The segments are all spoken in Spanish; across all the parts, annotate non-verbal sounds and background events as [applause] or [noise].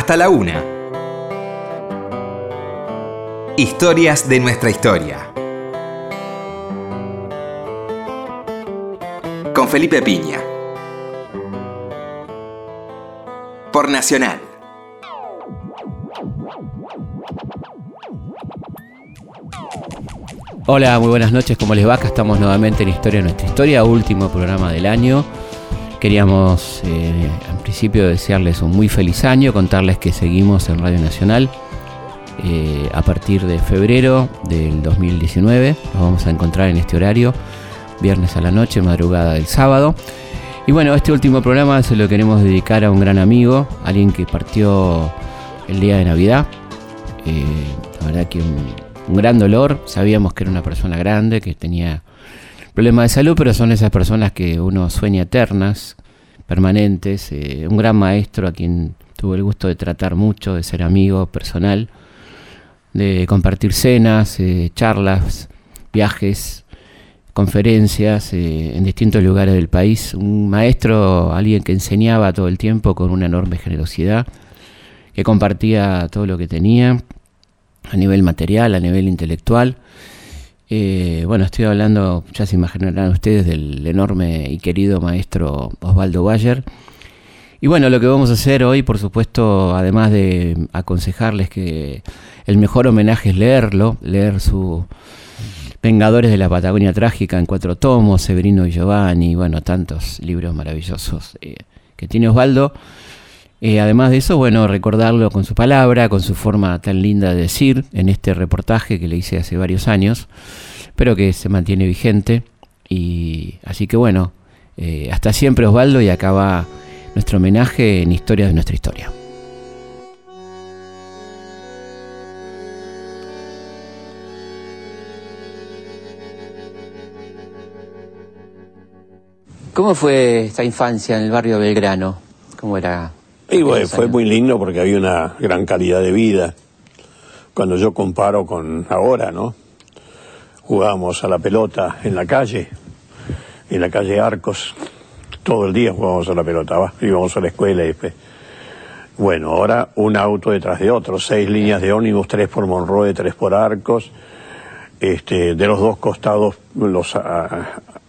hasta la una. Historias de nuestra historia. Con Felipe Piña. Por Nacional. Hola, muy buenas noches, ¿cómo les va? Acá estamos nuevamente en Historia de Nuestra Historia, último programa del año. Queríamos eh, principio desearles un muy feliz año, contarles que seguimos en Radio Nacional eh, a partir de febrero del 2019. Nos vamos a encontrar en este horario, viernes a la noche, madrugada del sábado. Y bueno, este último programa se lo queremos dedicar a un gran amigo, alguien que partió el día de Navidad. Eh, la verdad que un, un gran dolor. Sabíamos que era una persona grande, que tenía problemas de salud, pero son esas personas que uno sueña eternas, permanentes. Eh, un gran maestro a quien tuve el gusto de tratar mucho, de ser amigo personal, de compartir cenas, eh, charlas, viajes, conferencias eh, en distintos lugares del país. Un maestro, alguien que enseñaba todo el tiempo con una enorme generosidad, que compartía todo lo que tenía a nivel material, a nivel intelectual. Eh, bueno, estoy hablando, ya se imaginarán ustedes, del enorme y querido maestro Osvaldo Bayer. Y bueno, lo que vamos a hacer hoy, por supuesto, además de aconsejarles que el mejor homenaje es leerlo, leer su Vengadores de la Patagonia Trágica en cuatro tomos, Severino y Giovanni, bueno, tantos libros maravillosos eh, que tiene Osvaldo. Eh, además de eso, bueno, recordarlo con su palabra, con su forma tan linda de decir en este reportaje que le hice hace varios años, pero que se mantiene vigente. Y así que bueno, eh, hasta siempre Osvaldo y acá va nuestro homenaje en Historias de nuestra historia. ¿Cómo fue esta infancia en el barrio Belgrano? ¿Cómo era y bueno, fue muy lindo porque había una gran calidad de vida. Cuando yo comparo con ahora, ¿no? Jugábamos a la pelota en la calle, en la calle Arcos, todo el día jugábamos a la pelota, ¿va? íbamos a la escuela y después. Bueno, ahora un auto detrás de otro, seis líneas de ómnibus, tres por Monroe, tres por Arcos, este, de los dos costados los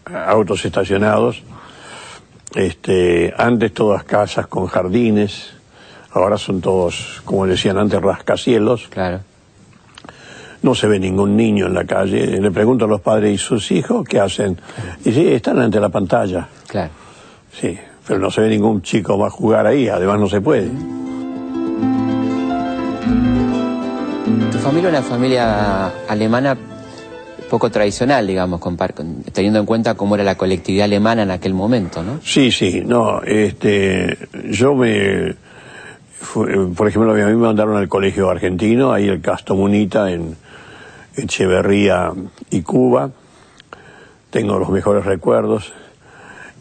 autos estacionados este, antes todas casas con jardines, ahora son todos, como decían antes, rascacielos. Claro. No se ve ningún niño en la calle. Le pregunto a los padres y sus hijos qué hacen. Y sí, están ante la pantalla. Claro. Sí, pero no se ve ningún chico va a jugar ahí, además no se puede. Tu familia es una familia alemana poco tradicional, digamos, teniendo en cuenta cómo era la colectividad alemana en aquel momento, ¿no? Sí, sí, no, este, yo me, por ejemplo, a mí me mandaron al colegio argentino, ahí el Casto Munita en Echeverría y Cuba, tengo los mejores recuerdos,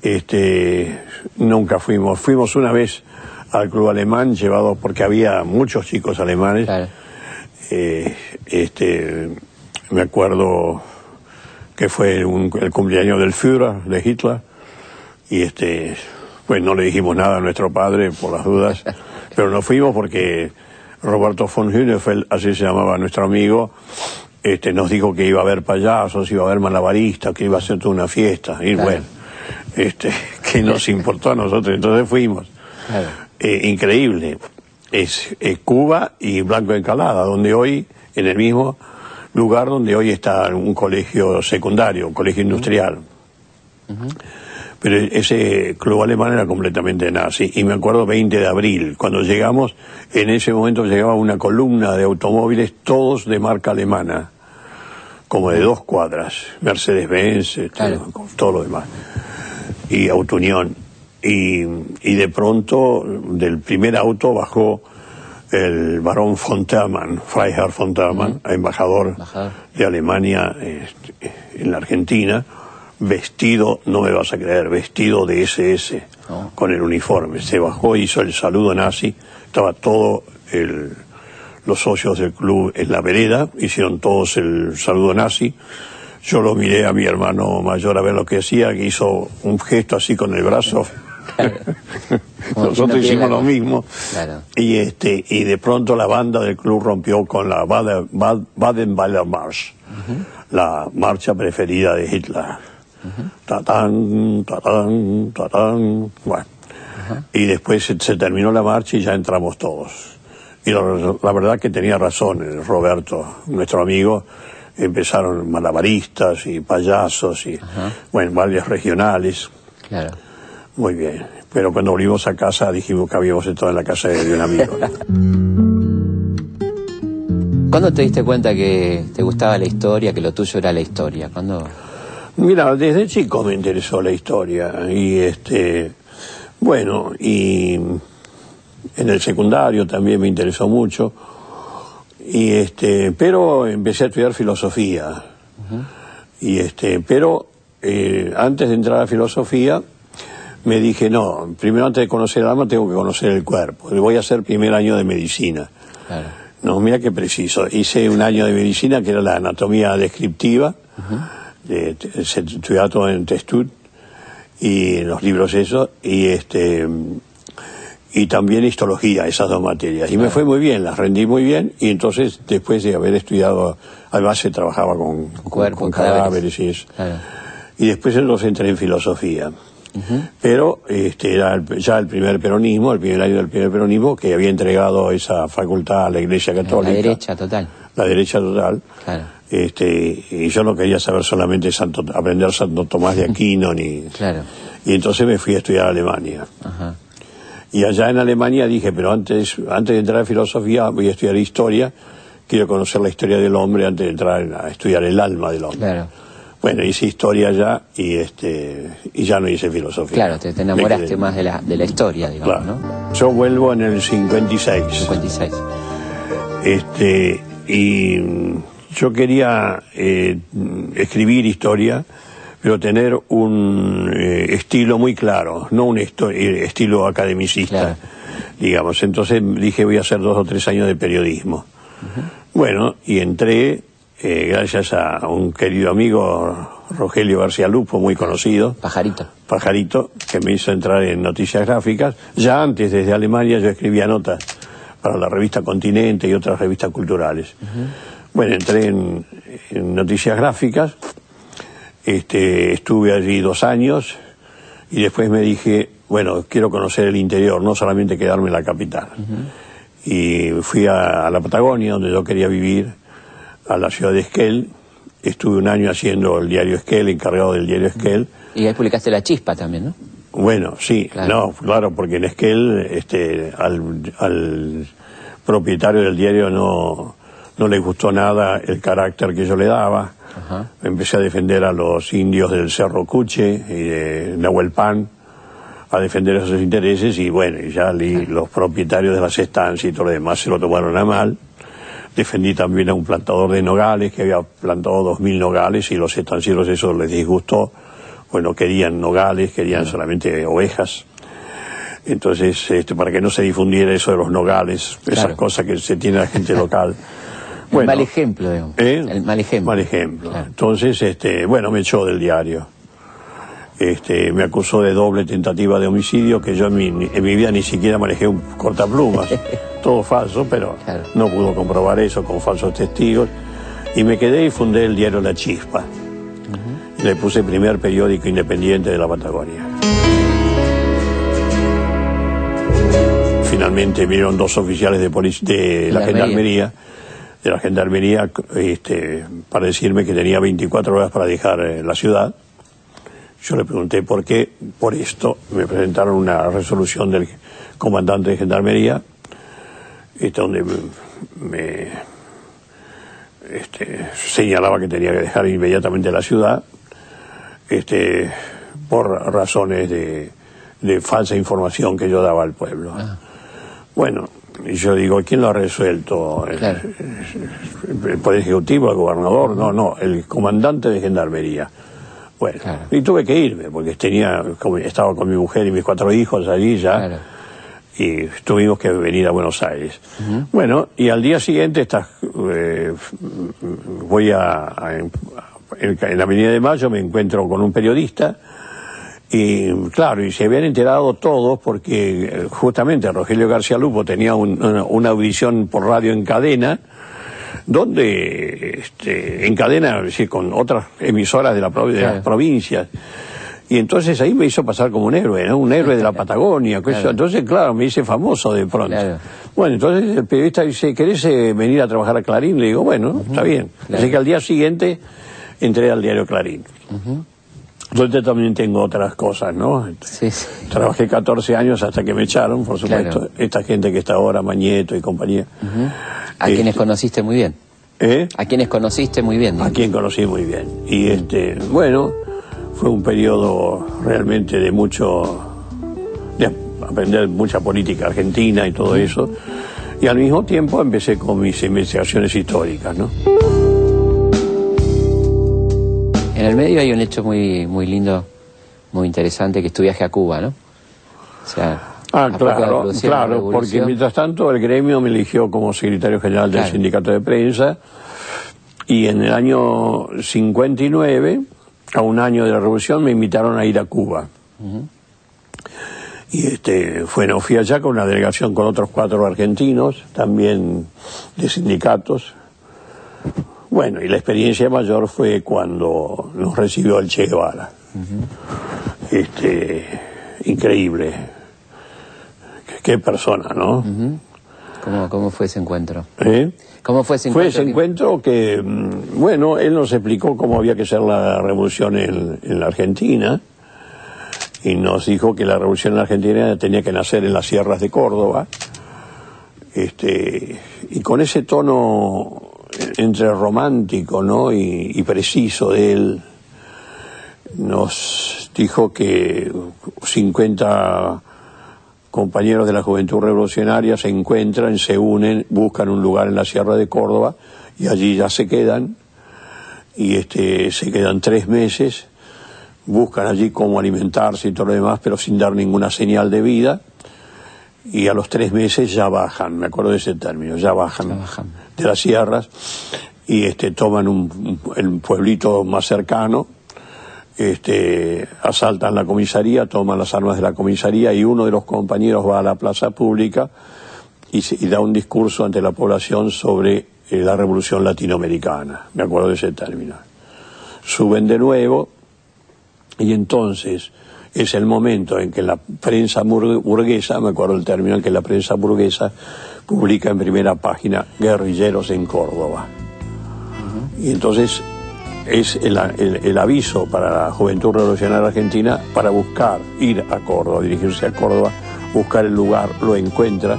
este, nunca fuimos, fuimos una vez al club alemán llevado porque había muchos chicos alemanes, eh, este, me acuerdo que fue el cumpleaños del Führer, de Hitler, y este, pues no le dijimos nada a nuestro padre por las dudas, [laughs] pero nos fuimos porque Roberto von Hünefeld, así se llamaba nuestro amigo, este, nos dijo que iba a haber payasos, iba a haber malabaristas, que iba a ser toda una fiesta, y bueno, este, [laughs] que nos importó a nosotros, entonces fuimos. Eh, increíble. Es, es, Cuba y Blanco Encalada, donde hoy, en el mismo, lugar donde hoy está un colegio secundario, un colegio industrial. Pero ese club alemán era completamente nazi. Y me acuerdo 20 de abril, cuando llegamos, en ese momento llegaba una columna de automóviles, todos de marca alemana, como de dos cuadras, Mercedes-Benz, este, todo lo demás, y Auto Unión. Y, y de pronto, del primer auto bajó el barón von Freiherr von embajador, de Alemania este, en la Argentina, vestido, no me vas a creer, vestido de SS, con el uniforme. Se bajó, hizo el saludo nazi, estaba todo el, los socios del club en la vereda, hicieron todos el saludo nazi. Yo lo miré a mi hermano mayor a ver lo que hacía, que hizo un gesto así con el brazo. Nosotros hicimos lo mismo. Claro. Y este y de pronto la banda del club rompió con la Baden- Bad- Baden-Baden March, la marcha preferida de Hitler. Tatán, tatán, tatán. Bueno. Y después se, se terminó la marcha y ya entramos todos. Y la, la verdad que tenía razón eh, Roberto, nuestro amigo. Empezaron malabaristas y payasos y, bueno, bailes regionales. Claro. Muy bien. Pero cuando volvimos a casa dijimos que habíamos estado en la casa de un amigo. [laughs] ¿Cuándo te diste cuenta que te gustaba la historia, que lo tuyo era la historia? ¿Cuándo? Mira, desde chico me interesó la historia y este, bueno, y en el secundario también me interesó mucho y este, pero empecé a estudiar filosofía y este, pero eh, antes de entrar a filosofía me dije no, primero antes de conocer el alma tengo que conocer el cuerpo. Voy a hacer primer año de medicina. Claro. No, mira qué preciso. Hice un año de medicina que era la anatomía descriptiva. de- se estudiaba todo en Testut y en los libros eso y este y también histología, esas dos materias. Y me fue muy bien, las rendí muy bien y entonces después de haber estudiado, además se trabajaba con, con- Cuerpo, con cadáveres. cadáveres y eso. Claro. Y después entonces entré en filosofía. Pero este, era ya el primer peronismo, el primer año del primer peronismo, que había entregado esa facultad a la Iglesia La Católica. derecha total. La derecha total. Claro. Este, y yo no quería saber solamente Santo, aprender Santo Tomás de Aquino, ni, Claro. y entonces me fui a estudiar a Alemania. Ajá. Y allá en Alemania dije, pero antes, antes de entrar a filosofía voy a estudiar historia, quiero conocer la historia del hombre antes de entrar a estudiar el alma del hombre. Claro. Bueno, hice historia allá y este y ya no hice filosofía. Claro, te, enamoraste quedé- más de la, de la historia, digamos, Claro. ¿no? Yo vuelvo en el 56. 56. Este, y yo quería eh, escribir historia, pero tener un eh, estilo muy claro, no un eh, estilo academicista, Claro. digamos. Entonces dije, voy a hacer dos o tres años de periodismo. Bueno, y entré, eh, gracias a un querido amigo, Rogelio García Lupo, muy conocido, Pajarito. Pajarito, que me hizo entrar en noticias gráficas. Ya antes, desde Alemania, yo escribía notas para la revista Continente y otras revistas culturales. Bueno, entré en, en noticias gráficas, este, estuve allí dos años y después me dije, bueno, quiero conocer el interior, no solamente quedarme en la capital. Y fui a, a la Patagonia, donde yo quería vivir, a la ciudad de Esquel. Estuve un año haciendo el diario Esquel, encargado del diario Esquel. Y ahí publicaste La Chispa también, ¿no? Bueno, sí, Claro. no, claro, porque en Esquel este, al, al propietario del diario no, no le gustó nada el carácter que yo le daba. Ajá. Empecé a defender a los indios del Cerro Cuche y de Nahuelpan, a defender esos intereses y bueno, y ya li- los propietarios de las estancias y todo lo demás se lo tomaron a mal. Defendí también a un plantador de nogales que había plantado dos mil nogales y los estancieros eso les disgustó. Bueno, querían nogales, querían solamente ovejas. Entonces, este, para que no se difundiera eso de los nogales, esas cosas que se tiene la gente [laughs] local. el mal ejemplo, digamos. ¿Eh? El mal ejemplo. Mal ejemplo. Claro. Entonces, este, bueno, me echó del diario. Este, me acusó de doble tentativa de homicidio, que yo en mi, en mi vida ni siquiera manejé un cortaplumas. [laughs] Todo falso, pero Claro. no pudo comprobar eso con falsos testigos. Y me quedé y fundé el diario La Chispa. Y le puse primer periódico independiente de la Patagonia. Finalmente vinieron dos oficiales de, de la Gendarmería. gendarmería, de la gendarmería, este, para decirme que tenía 24 horas para dejar eh, la ciudad. Yo le pregunté por qué, por esto, me presentaron una resolución del comandante de gendarmería, este, donde me, este, señalaba que tenía que dejar inmediatamente la ciudad, este, por razones de, de falsa información que yo daba al pueblo. Bueno, y yo digo, ¿quién lo ha resuelto? ¿El- Claro. ¿El Poder Ejecutivo, el gobernador? No, no, el comandante de gendarmería. Bueno, Claro. y tuve que irme, porque tenía, estaba con mi mujer y mis cuatro hijos allí ya, Claro. Y tuvimos que venir a Buenos Aires. Bueno, y al día siguiente estás, eh, voy a, a- en, en la Avenida de Mayo, me encuentro con un periodista Y claro, y se habían enterado todos porque eh, justamente Rogelio García Lupo tenía un- una, una audición por radio en cadena, donde este, en cadena es decir, con otras emisoras de, la, de Claro. las provincias. Y entonces ahí me hizo pasar como un héroe, ¿no? Un héroe de la [laughs] Patagonia. Claro. Entonces, claro, me hice famoso de pronto. Claro. Bueno, entonces el periodista dice, ¿querés eh, venir a trabajar a Clarín? Le digo, bueno, está bien. Claro. Así que al día siguiente entré al diario Clarín. Entonces también tengo otras cosas, ¿no? Sí, sí. Trabajé 14 años hasta que me echaron, por supuesto. Esta gente que está ahora, Mañeto y compañía. A Este, quienes conociste muy bien. ¿eh? A quienes conociste muy bien. A quien conocí muy bien. Y este, bueno, fue un periodo realmente de mucho, de aprender mucha política argentina y todo eso. Y al mismo tiempo empecé con mis investigaciones históricas, ¿no? En el medio hay un hecho muy, muy lindo, muy interesante, que es tu viaje a Cuba, ¿no? O sea, Ah, claro, claro, porque mientras tanto el gremio me eligió como secretario general del Claro. sindicato de prensa y en el año 59, a un año de la revolución, me invitaron a ir a Cuba. Y este, bueno, fui allá con una delegación con otros cuatro argentinos, también de sindicatos. Bueno, y la experiencia mayor fue cuando nos recibió el Che Guevara. Este, increíble. Qué, qué persona, ¿no? ¿Cómo, ¿Cómo fue ese encuentro? ¿Eh? ¿Cómo fue ese Fue encuentro? ese encuentro que, mm, bueno, él nos explicó cómo había que ser la revolución en, en la Argentina y nos dijo que la revolución en la Argentina tenía que nacer en las sierras de Córdoba. Este, y con ese tono entre romántico ¿no? y, y preciso de él, nos dijo que 50 compañeros de la Juventud Revolucionaria se encuentran, se unen, buscan un lugar en la Sierra de Córdoba y allí ya se quedan y este se quedan tres meses, buscan allí cómo alimentarse y todo lo demás, pero sin dar ninguna señal de vida y a los tres meses ya bajan, me acuerdo de ese término, ya bajan, Ya bajan. de las sierras y este toman un, un- el pueblito más cercano este, asaltan la comisaría, toman las armas de la comisaría y uno de los compañeros va a la plaza pública y, se- y da un discurso ante la población sobre eh, la revolución latinoamericana. Me acuerdo de ese término. Suben de nuevo y entonces es el momento en que la prensa burguesa, me acuerdo el término en que la prensa burguesa publica en primera página guerrilleros en Córdoba. Y entonces es el, el- el aviso para la Juventud Revolucionaria Argentina para buscar, ir a Córdoba, dirigirse a Córdoba, buscar el lugar, lo encuentra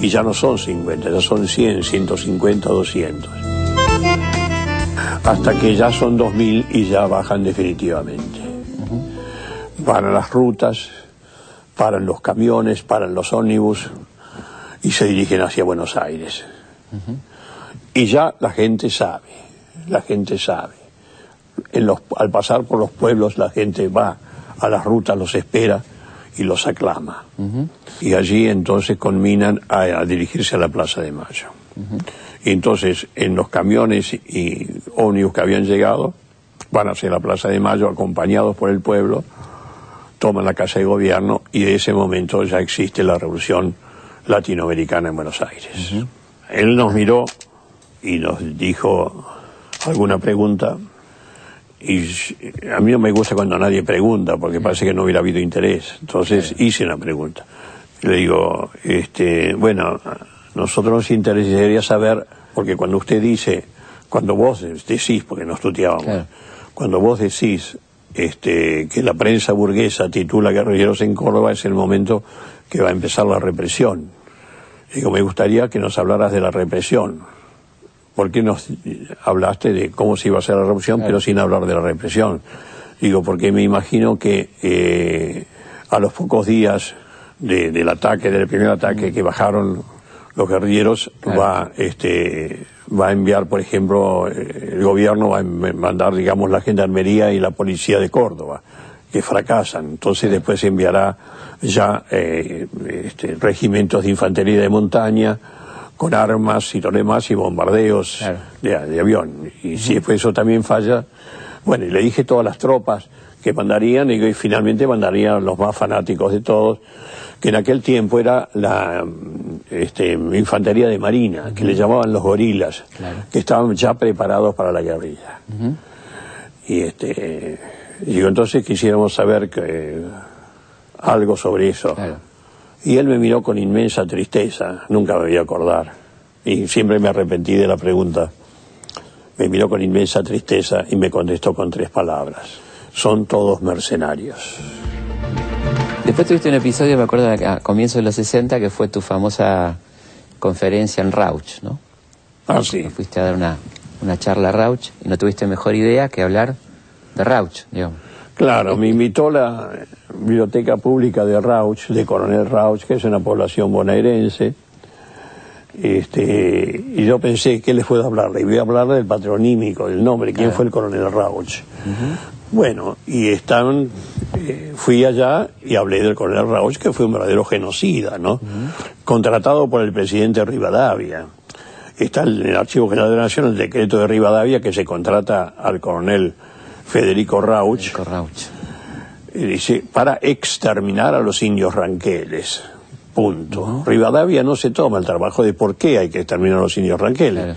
y ya no son 50, ya son 100, 150, 200. Hasta que ya son 2000 y ya bajan definitivamente. Van a las rutas, paran los camiones, paran los ómnibus y se dirigen hacia Buenos Aires. Y ya la gente sabe, la gente sabe. En los- al pasar por los pueblos la gente va a las rutas, los espera y los aclama. Y allí entonces conminan a, a dirigirse a la Plaza de Mayo. Y entonces en los camiones y ómnibus que habían llegado van hacia la Plaza de Mayo acompañados por el pueblo, toman la Casa de Gobierno y de ese momento ya existe la revolución latinoamericana en Buenos Aires. Él nos miró y nos dijo alguna pregunta y a mí no me gusta cuando nadie pregunta porque parece que no hubiera habido interés. Entonces hice una pregunta. Le digo, este, bueno, nosotros nos interesaría saber, porque cuando usted dice, cuando vos decís, porque nos tuteábamos, Claro. cuando vos decís este, que la prensa burguesa titula Guerrilleros en Córdoba, es el momento que va a empezar la represión. Digo, me gustaría que nos hablaras de la represión. ¿Por qué nos hablaste de cómo se iba a hacer la revolución, Claro. pero sin hablar de la represión? Digo, porque me imagino que eh, a los pocos días de- del ataque, del primer ataque que bajaron los guerrilleros, Claro. va, este, va a enviar, por ejemplo, eh, el gobierno va a mandar, digamos, la gendarmería y la policía de Córdoba, que fracasan. Entonces después enviará ya eh, este, regimientos de infantería de montaña, con armas y y bombardeos Claro. de, de avión. Y si después eso también falla, bueno, y le dije todas las tropas que mandarían y finalmente mandarían los más fanáticos de todos, que en aquel tiempo era la este, infantería de marina, que le llamaban los gorilas, que estaban ya preparados para la guerrilla. Y este, yo entonces quisiéramos saber que, algo sobre eso. Y él me miró con inmensa tristeza, nunca me voy a acordar. Y siempre me arrepentí de la pregunta. Me miró con inmensa tristeza y me contestó con tres palabras. Son todos mercenarios. Después tuviste un episodio, me acuerdo, a comienzos de los 60, que fue tu famosa conferencia en Rauch, ¿no? Ah, sí. Fuiste a dar una, una charla a Rauch y no tuviste mejor idea que hablar de Rauch, digamos. Claro, me invitó la Biblioteca Pública de Rauch, de Coronel Rauch, que es una población bonaerense. Este, y yo pensé, ¿qué les puedo hablar? Y voy a hablar del patronímico, del nombre, quién fue el coronel Rauch. Bueno, y están, eh, fui allá y hablé del coronel Rauch, que fue un verdadero genocida, ¿no? Contratado por el presidente Rivadavia. Está en el Archivo General de la Nación el decreto de Rivadavia que se contrata al coronel Federico Rauch. Y dice, para exterminar a los indios ranqueles. Punto. Rivadavia no se toma el trabajo de por qué hay que exterminar a los indios ranqueles.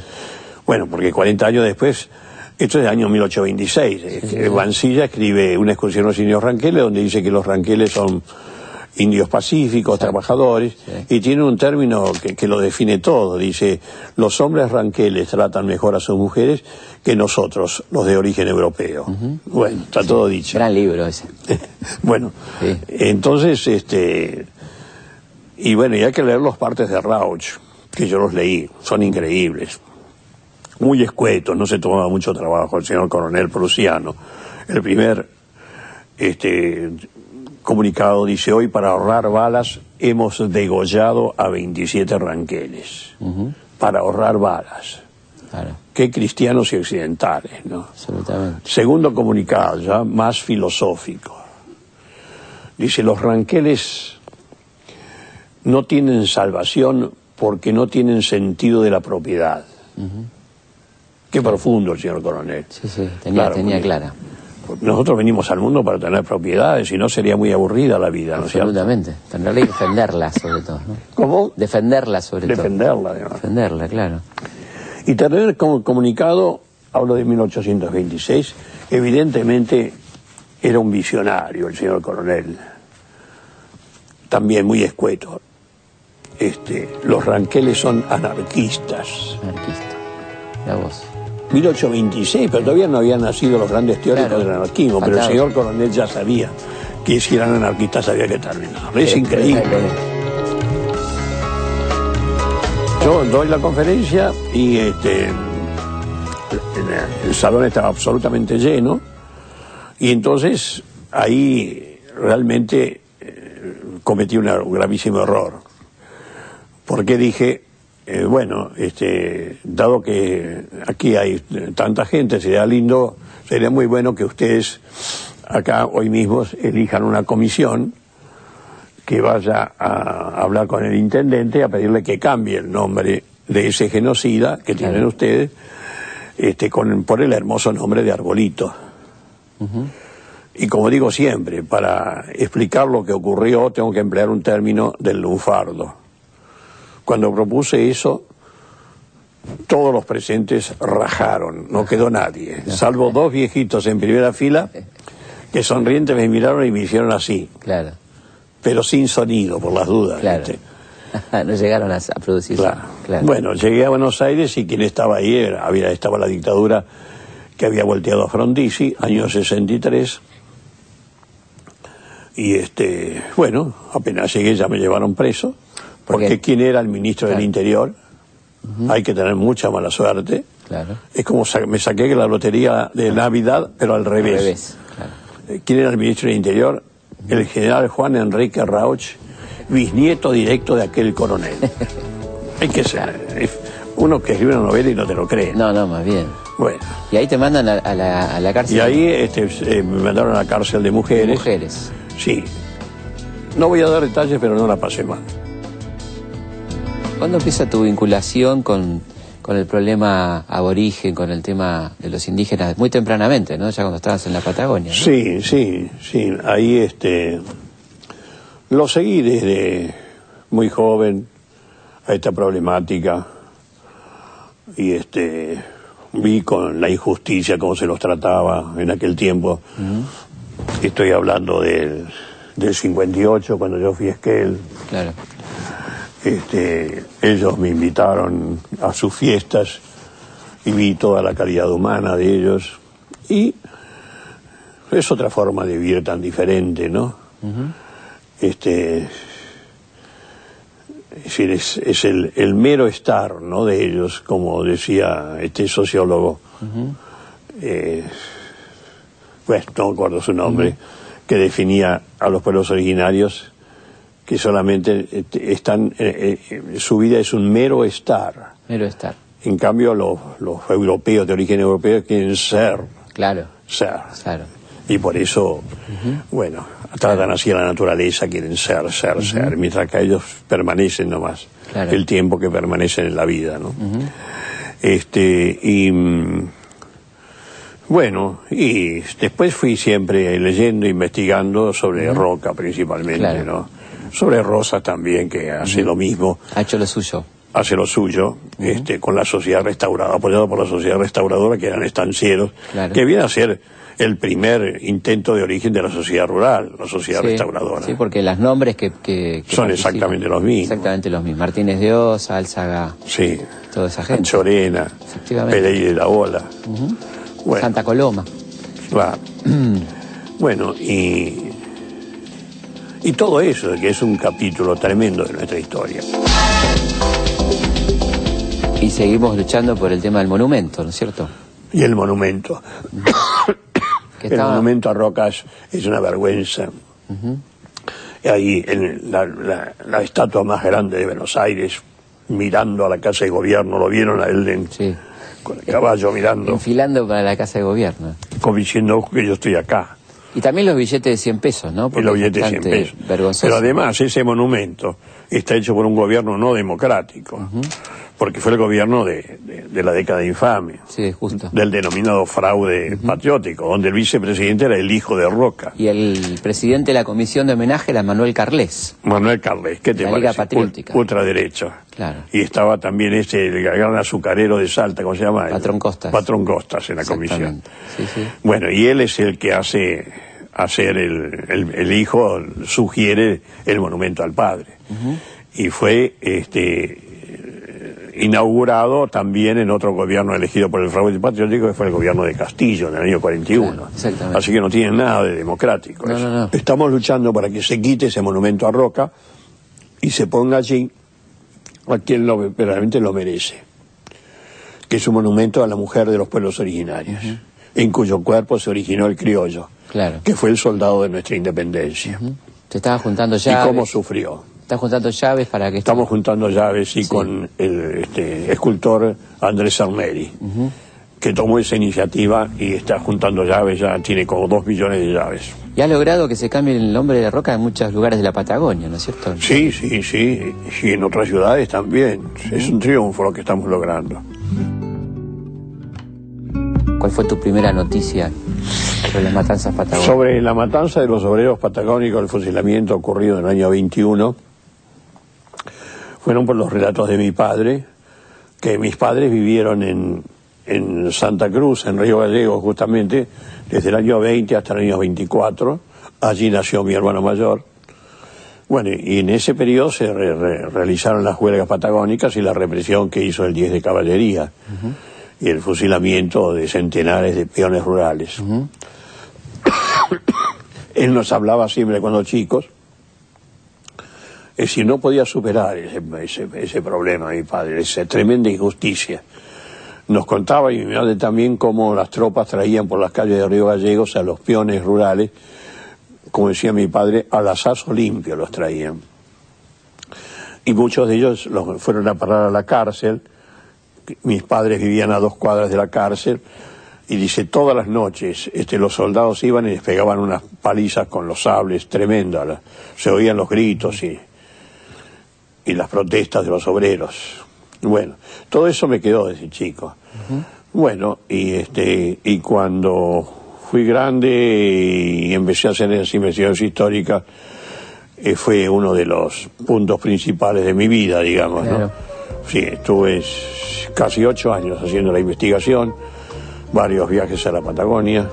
Bueno, porque 40 años después esto es del año 1826. Vancilla escribe una excursión a los indios ranqueles donde dice que los ranqueles son indios pacíficos, trabajadores, y tiene un término que, lo define todo. Dice, los hombres ranqueles tratan mejor a sus mujeres que nosotros, los de origen europeo. Bueno, está todo dicho. Gran libro ese. [laughs] bueno, entonces, este... Y bueno, y hay que leer los partes de Rauch, que yo los leí, son increíbles muy escuetos, no se tomaba mucho trabajo el señor coronel prusiano. El primer este, comunicado dice, hoy para ahorrar balas hemos degollado a 27 ranqueles. Para ahorrar balas. Qué cristianos y occidentales, ¿no? Segundo comunicado, ya más filosófico. Dice, los ranqueles no tienen salvación porque no tienen sentido de la propiedad. Qué profundo el señor coronel. Sí, sí, tenía, tenía clara. Nosotros venimos al mundo para tener propiedades y no sería muy aburrida la vida, ¿no Absolutamente. Tenerla y defenderla sobre todo. ¿no? ¿Cómo? Defenderla sobre Defenderla, todo. Defenderla, Defenderla, claro. Y tener como comunicado, hablo de 1826, evidentemente era un visionario el señor coronel. También muy escueto. Este, los ranqueles son anarquistas. Anarquistas. La voz. 1826, pero todavía no habían nacido los grandes teóricos del anarquismo, pero el señor coronel ya sabía que si eran anarquistas había que terminar. Es increíble. Yo doy la conferencia y este, el salón estaba absolutamente lleno y entonces ahí realmente eh, cometí un gravísimo error. Porque dije, eh, bueno, este, dado que aquí hay tanta gente, sería lindo, sería muy bueno que ustedes acá hoy mismo elijan una comisión que vaya a hablar con el intendente a pedirle que cambie el nombre de ese genocida que tienen ustedes este, con, por el hermoso nombre de Arbolito. Y como digo siempre, para explicar lo que ocurrió tengo que emplear un término del lunfardo. Cuando propuse eso, todos los presentes rajaron, no quedó nadie, [laughs] salvo dos viejitos en primera fila que sonrientes me miraron y me hicieron así. Claro. Pero sin sonido, por las dudas. Claro. [laughs] no llegaron a, producir. Claro. Bueno, llegué a Buenos Aires y quien estaba ahí era, había, estaba la dictadura que había volteado a Frondizi, año 63. Y este, bueno, apenas llegué ya me llevaron preso. Porque quién era el ministro del Interior, hay que tener mucha mala suerte. Claro. Es como me saqué la lotería de Navidad, pero al revés. Al revés eh, ¿Quién era el ministro del Interior? El general Juan Enrique Rauch, bisnieto directo de aquel coronel. [laughs] hay que ser. Uno que escribe una novela y no te lo cree. No, no, más bien. Bueno. Y ahí te mandan a, la, cárcel. Y ahí este, eh, me mandaron a la cárcel de mujeres. De mujeres. Sí. No voy a dar detalles, pero no la pasé mal. ¿Cuándo empieza tu vinculación con, con el problema aborigen, con el tema de los indígenas muy tempranamente, ¿no? Ya cuando estabas en la Patagonia. ¿no? Sí, sí, sí. Ahí este lo seguí desde muy joven a esta problemática y este vi con la injusticia cómo se los trataba en aquel tiempo. Estoy hablando del, del 58 cuando yo fui a Esquel. Claro. Este, ellos me invitaron a sus fiestas y vi toda la calidad humana de ellos. Y es otra forma de vivir tan diferente, ¿no? Este, es decir, es, es el, el mero estar, ¿no? De ellos, como decía este sociólogo. eh, pues no me acuerdo su nombre, que definía a los pueblos originarios que solamente eh, están, eh, eh, su vida es un mero estar. Mero estar. En cambio, los, los europeos de origen europeo quieren ser, Claro, ser. claro. Y por eso, bueno, tratan así a la naturaleza, quieren ser, ser, ser, mientras que ellos permanecen nomás Claro. el tiempo que permanecen en la vida, ¿no? Este, y mm, bueno, y después fui siempre leyendo, investigando sobre Roca principalmente, Claro. ¿no? Sobre Rosa también, que hace lo mismo Ha hecho lo suyo. hace lo suyo este, con la sociedad restaurada, apoyado por la sociedad restauradora, que eran estancieros, Claro. que viene a ser el primer intento de origen de la sociedad rural, la sociedad Sí, restauradora. Sí, porque los nombres que, que- que Son exactamente los mismos. Exactamente los mismos. Martínez de Osa, Álzaga, Sí. toda esa gente. Anchorena, Efectivamente. Pereira de la Ola. Bueno, Santa Coloma. claro. bueno, y, y todo eso, que es un capítulo tremendo de nuestra historia. Y seguimos luchando por el tema del monumento, ¿no es cierto? Y el monumento. [coughs] El estaba- monumento a Rocas es una vergüenza. Ahí, en la, la- la estatua más grande de Buenos Aires, mirando a la Casa de Gobierno, ¿lo vieron a Elden? Sí. Con el caballo mirando, Enfilando para la Casa de Gobierno. como diciendo "Ojo que yo estoy acá. Y también los billetes de 100 pesos, ¿no? Y Porque los es billetes de 100 bastante pesos. Vergonzoso. Pero además, ese monumento está hecho por un gobierno no democrático, porque fue el gobierno de, de- de la década infame. Sí, justo. Del denominado fraude patriótico, donde el vicepresidente era el hijo de Roca. Y el presidente de la comisión de homenaje era Manuel Carles. Manuel Carles, ¿qué te La Liga parece? Patriótica. Ul- Ultraderecha. Claro. Y estaba también ese el gran azucarero de Salta, ¿cómo se llama? Patrón Costas. Patrón Costas en la comisión. Sí, sí. Bueno, y él es el que hace hacer el, el, el hijo, sugiere el monumento al padre. Y fue este inaugurado también en otro gobierno elegido por el fraude patriótico, que fue el gobierno de Castillo en el año 41. Claro. Así que no tiene nada de democrático. No, eso. no, no. Estamos luchando para que se quite ese monumento a Roca y se ponga allí a quien lo, verdaderamente lo merece, que es un monumento a la mujer de los pueblos originarios, en cuyo cuerpo se originó el criollo, Claro. que fue el soldado de nuestra independencia. Se estaba juntando Y llaves. cómo sufrió. Está juntando llaves para que Estamos juntando llaves y Sí. con el este, escultor Andrés Arneri, que tomó esa iniciativa y está juntando llaves, ya tiene como dos millones de llaves. Y ha logrado que se cambie el nombre de la roca en muchos lugares de la Patagonia, ¿no es cierto? Sí, sí, sí, y en otras ciudades también. Es un triunfo lo que estamos logrando. ¿Cuál fue tu primera noticia sobre las matanzas patagónicas? Sobre la matanza de los obreros patagónicos, el fusilamiento ocurrido en el año 21, fueron por los relatos de mi padre, que mis padres vivieron en, en Santa Cruz, en Río Gallego, justamente, desde el año 20 hasta el año 24. Allí nació mi hermano mayor. Bueno, y en ese periodo se re- re- realizaron las huelgas patagónicas y la represión que hizo el 10 de caballería y el fusilamiento de centenares de peones rurales. [coughs] Él nos hablaba siempre cuando chicos. Es decir, no podía superar ese, ese, ese problema, mi padre, esa tremenda injusticia. Nos contaba, y mi madre también, cómo las tropas traían por las calles de Río Gallegos a los peones rurales, como decía mi padre, al asazo limpio los traían. Y muchos de ellos los fueron a parar a la cárcel. Mis padres vivían a dos cuadras de la cárcel. Y dice, todas las noches este, los soldados iban y les pegaban unas palizas con los sables, tremendas. Se oían los gritos y, y las protestas de los obreros. Bueno, todo eso me quedó desde chico. Bueno, y este y cuando fui grande y empecé a hacer esas investigaciones históricas, eh, fue uno de los puntos principales de mi vida, digamos, Claro. ¿no? Sí, estuve casi ocho años haciendo la investigación, varios viajes a la Patagonia.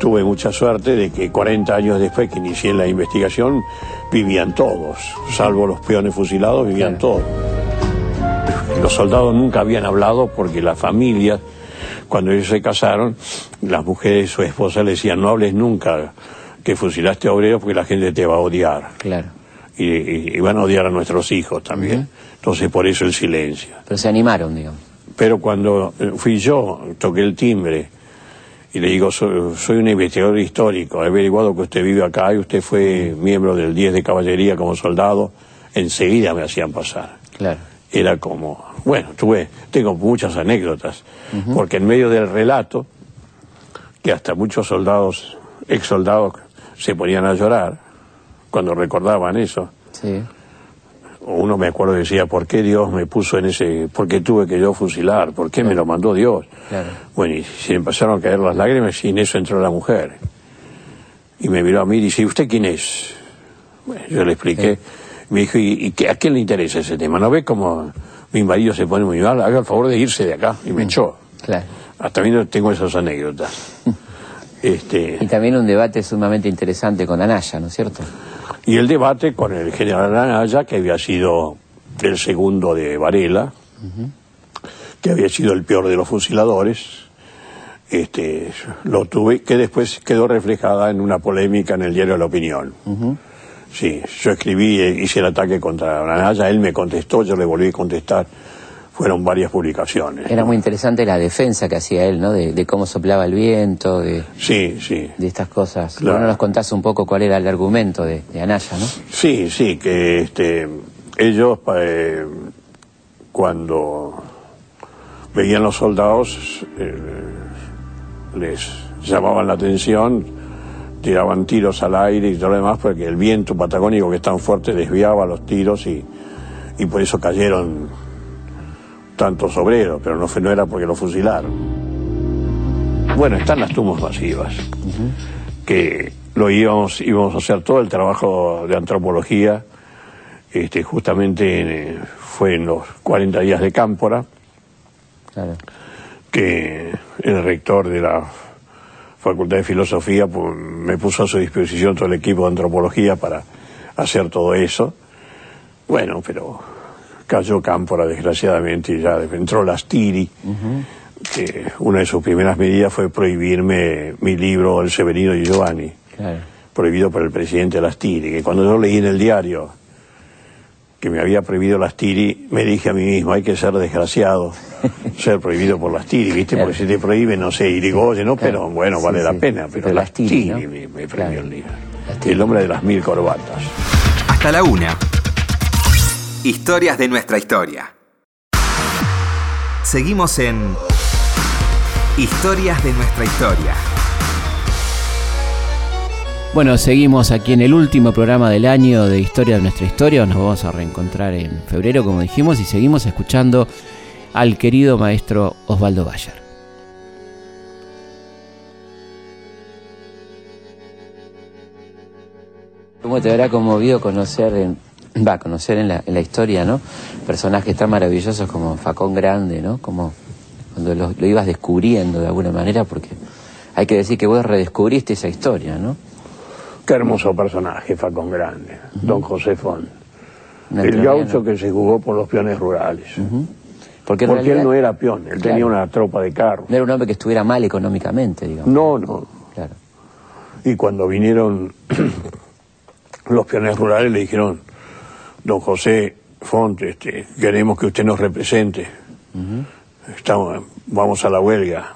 Tuve mucha suerte de que 40 años después que inicié la investigación, vivían todos, salvo los peones fusilados, vivían todos. Los soldados nunca habían hablado porque la familia, cuando ellos se casaron, las mujeres, su esposa le decían, no hables nunca que fusilaste a obreros porque la gente te va a odiar. Claro. Y, y- y van a odiar a nuestros hijos también. Entonces por eso el silencio. Pero se animaron, digamos. Pero cuando eh, fui yo, toqué el timbre y le digo, soy, soy un investigador histórico, he averiguado que usted vive acá y usted fue miembro del 10 de caballería como soldado, enseguida me hacían pasar. Claro. Era como, bueno, tuve, tengo muchas anécdotas, porque en medio del relato, que hasta muchos soldados, ex soldados, se ponían a llorar cuando recordaban eso. Sí. Uno me acuerdo que decía, ¿por qué Dios me puso en ese, por qué tuve que yo fusilar? ¿Por qué me lo mandó Dios? Claro. Bueno, y se me empezaron a caer las lágrimas y en eso entró la mujer. Y me miró a mí y dice, ¿y usted quién es? Bueno, yo le expliqué. Me dijo, ¿y, y qué- a quién le interesa ese tema? ¿No ve cómo mi marido se pone muy mal? Haga el favor de irse de acá. Y me echó. Claro. Hasta mí no tengo esas anécdotas. [laughs] este, Y también un debate sumamente interesante con Anaya, ¿no es cierto? Y el debate con el general Anaya, que había sido el segundo de Varela, que había sido el peor de los fusiladores, este, lo tuve, que después quedó reflejada en una polémica en el diario La Opinión. Sí, yo escribí, eh, hice el ataque contra Anaya, él me contestó, yo le volví a contestar. Fueron varias publicaciones. Era ¿no? muy interesante la defensa que hacía él, ¿no? De, de cómo soplaba el viento, de, Sí, sí. de estas cosas. Claro. Bueno, nos contás un poco cuál era el argumento de, de Anaya, ¿no? Sí, sí, que este, ellos eh, cuando veían los soldados eh, les llamaban la atención, tiraban tiros al aire y todo lo demás porque el viento patagónico que es tan fuerte desviaba los tiros y, y por eso cayeron tantos obreros, pero no, fue, no era porque lo fusilaron. Bueno, están las tumbas masivas que lo íbamos, íbamos a hacer todo el trabajo de antropología, este, justamente en, eh, fue en los 40 días de Cámpora, Claro. que el rector de la Facultad de Filosofía pues, me puso a su disposición todo el equipo de antropología para hacer todo eso. Bueno, pero cayó Cámpora desgraciadamente y ya entró Lastiri, que una de sus primeras medidas fue prohibirme mi libro El Severino y Giovanni Claro. prohibido por el presidente Lastiri, que cuando yo leí en el diario que me había prohibido Lastiri, me dije a mí mismo, hay que ser desgraciado, [laughs] ser prohibido por Lastiri, ¿viste? Claro. Porque si te prohíbe, no sé, Irigoyen, ¿no? Claro. Pero bueno, Sí, vale la pena, pero, Lastiri, ¿no? me, me prohibió Claro. el libro. El hombre de las mil corbatas. Hasta la una. Historias de nuestra historia. Seguimos en Historias de nuestra historia. Bueno, seguimos aquí en el último programa del año de Historia de nuestra historia. Nos vamos a reencontrar en febrero, como dijimos, y seguimos escuchando al querido maestro Osvaldo Bayer. ¿Cómo te habrá conmovido conocer en, va, conocer en la, en la historia, ¿no? Personajes tan maravillosos como Facón Grande, ¿no? Como cuando lo, lo ibas descubriendo de alguna manera, porque hay que decir que vos redescubriste esa historia, ¿no? Qué hermoso personaje, Facón Grande, don José Font. El gaucho que se jugó por los peones rurales. Porque, en Porque él realidad no era peón, él tenía una tropa de carros. no era un hombre que estuviera mal económicamente, digamos. No, no. Claro. Y cuando vinieron [clears throat] los peones rurales le dijeron, don José Font, este, queremos que usted nos represente. Estamos, vamos a la huelga.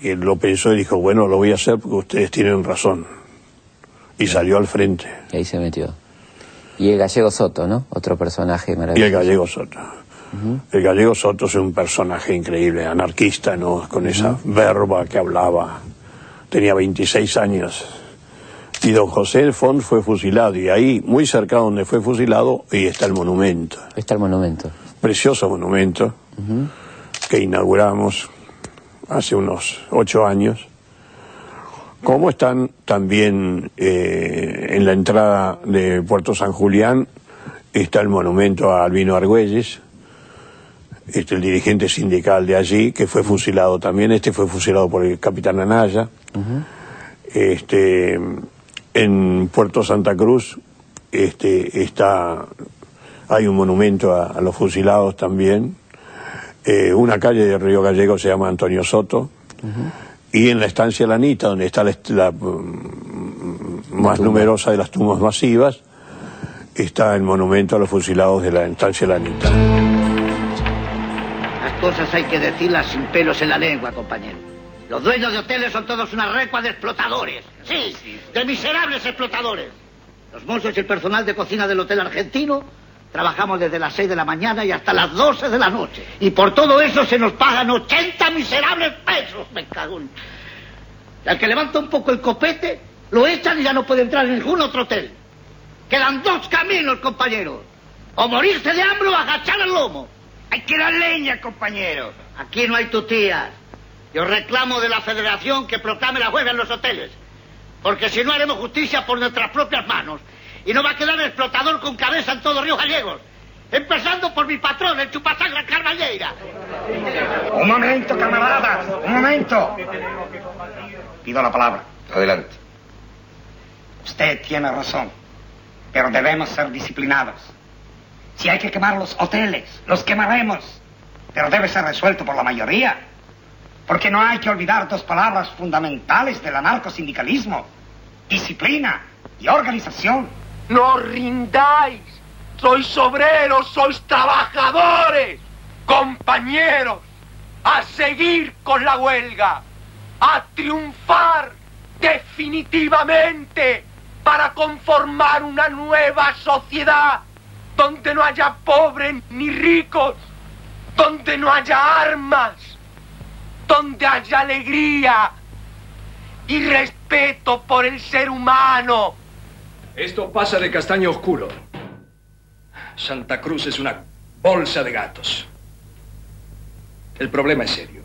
Y él lo pensó y dijo, bueno, lo voy a hacer porque ustedes tienen razón. Y salió al frente. Y ahí se metió. Y el gallego Soto, ¿no? Otro personaje Y maravilloso. el gallego Soto. El gallego Soto es un personaje increíble, anarquista, ¿no? Con esa verba que hablaba. Tenía 26 años. Y don José Font fue fusilado. Y ahí, muy cerca donde fue fusilado, ahí está el monumento. Está el monumento. precioso monumento que inauguramos hace unos ocho años, como están también eh, en la entrada de Puerto San Julián, está el monumento a Albino Argüelles, este, el dirigente sindical de allí, que fue fusilado también, este fue fusilado por el capitán Anaya. este, en Puerto Santa Cruz este, está, hay un monumento a, los fusilados también. Eh, una calle de Río Gallego se llama Antonio Soto. Y en la estancia Lanita, donde está la, mm, más numerosa de las tumbas masivas, está el monumento a los fusilados de la estancia Lanita. Las cosas hay que decirlas sin pelos en la lengua, compañero. Los dueños de hoteles son todos una recua de explotadores. Sí, de miserables explotadores. Los mozos y el personal de cocina del Hotel Argentino trabajamos desde las 6 de la mañana y hasta las 12 de la noche. Y por todo eso se nos pagan 80 miserables pesos, me cago en... Y al que levanta un poco el copete, lo echan y ya no puede entrar en ningún otro hotel. Quedan dos caminos, compañero. O morirse de hambre o agachar el lomo. Hay que dar leña, compañero. Aquí no hay tutías. Yo reclamo de la federación que proclame la huelga en los hoteles. Porque si no haremos justicia por nuestras propias manos. Y no va a quedar el explotador con cabeza en todo Río Gallegos. Empezando por mi patrón, el chupasangre Carballeira. Un momento, camaradas. Un momento. Pido la palabra. Adelante. Usted tiene razón. Pero debemos ser disciplinados. Si hay que quemar los hoteles, los quemaremos. Pero debe ser resuelto por la mayoría. Porque no hay que olvidar dos palabras fundamentales del anarcosindicalismo. Disciplina y organización. No rindáis. Sois obreros, sois trabajadores. Compañeros, a seguir con la huelga. A triunfar definitivamente para conformar una nueva sociedad donde no haya pobres ni ricos, donde no haya armas donde haya alegría y respeto por el ser humano. Esto pasa de castaño oscuro. Santa Cruz es una bolsa de gatos. El problema es serio.